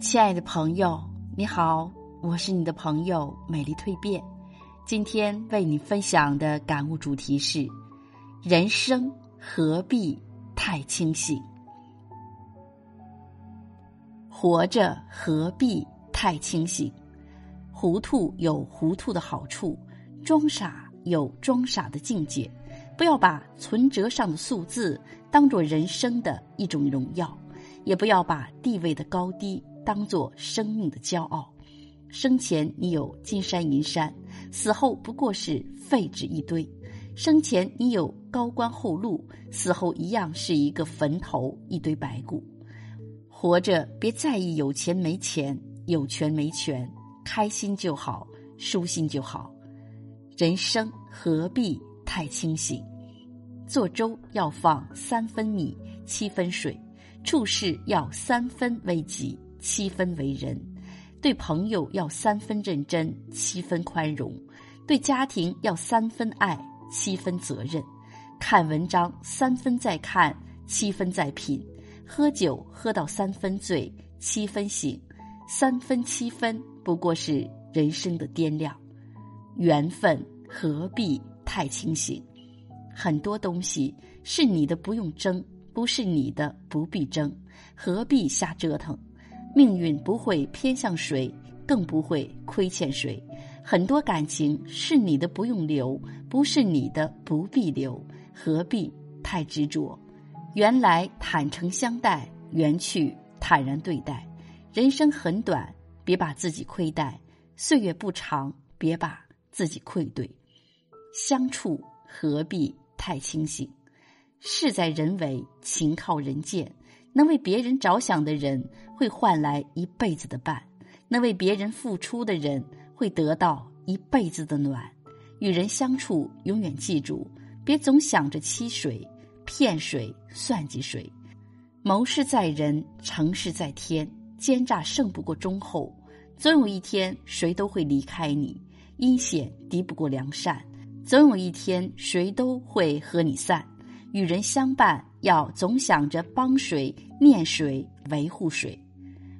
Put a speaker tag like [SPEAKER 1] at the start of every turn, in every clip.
[SPEAKER 1] 亲爱的朋友，你好，我是你的朋友美丽蜕变。今天为你分享的感悟主题是：人生何必太清醒？活着何必太清醒？糊涂有糊涂的好处，装傻有装傻的境界。不要把存折上的数字当做人生的一种荣耀，也不要把地位的高低。当做生命的骄傲，生前你有金山银山，死后不过是废纸一堆；生前你有高官厚禄，死后一样是一个坟头一堆白骨。活着别在意有钱没钱，有权没权，开心就好，舒心就好。人生何必太清醒？做粥要放三分米，七分水；处事要三分为己。七分为人，对朋友要三分认真，七分宽容；对家庭要三分爱，七分责任。看文章三分在看，七分在品；喝酒喝到三分醉，七分醒。三分七分不过是人生的掂量。缘分何必太清醒？很多东西是你的不用争，不是你的不必争，何必瞎折腾？命运不会偏向谁，更不会亏欠谁。很多感情是你的，不用留；不是你的，不必留。何必太执着？缘来坦诚相待，缘去坦然对待。人生很短，别把自己亏待；岁月不长，别把自己愧对。相处何必太清醒？事在人为，情靠人见。能为别人着想的人，会换来一辈子的伴；能为别人付出的人，会得到一辈子的暖。与人相处，永远记住，别总想着欺谁、骗谁、算计谁。谋事在人，成事在天。奸诈胜不过忠厚，总有一天，谁都会离开你。阴险敌不过良善，总有一天，谁都会和你散。与人相伴，要总想着帮谁。念谁维护谁？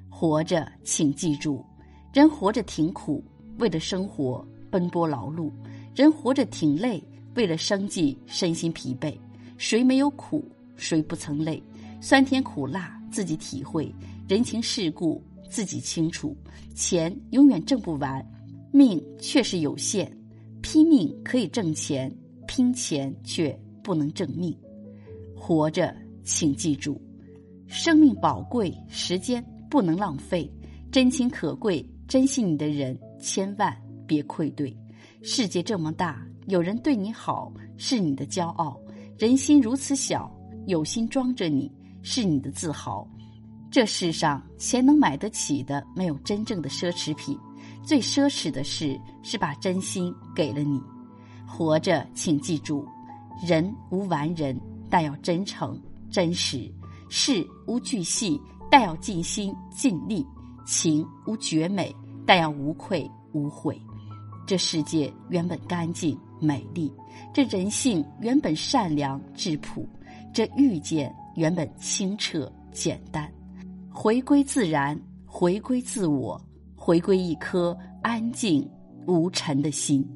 [SPEAKER 1] 活着，请记住，人活着挺苦，为了生活奔波劳碌；人活着挺累，为了生计身心疲惫。谁没有苦？谁不曾累？酸甜苦辣自己体会，人情世故自己清楚。钱永远挣不完，命却是有限。拼命可以挣钱，拼钱却不能挣命。活着，请记住。生命宝贵，时间不能浪费，真情可贵，珍惜你的人千万别愧对。世界这么大，有人对你好是你的骄傲；人心如此小，有心装着你是你的自豪。这世上钱能买得起的，没有真正的奢侈品。最奢侈的事是把真心给了你。活着，请记住，人无完人，但要真诚真实。事无巨细，但要尽心尽力；情无绝美，但要无愧无悔。这世界原本干净美丽，这人性原本善良质朴，这遇见原本清澈简单。回归自然，回归自我，回归一颗安静无尘的心。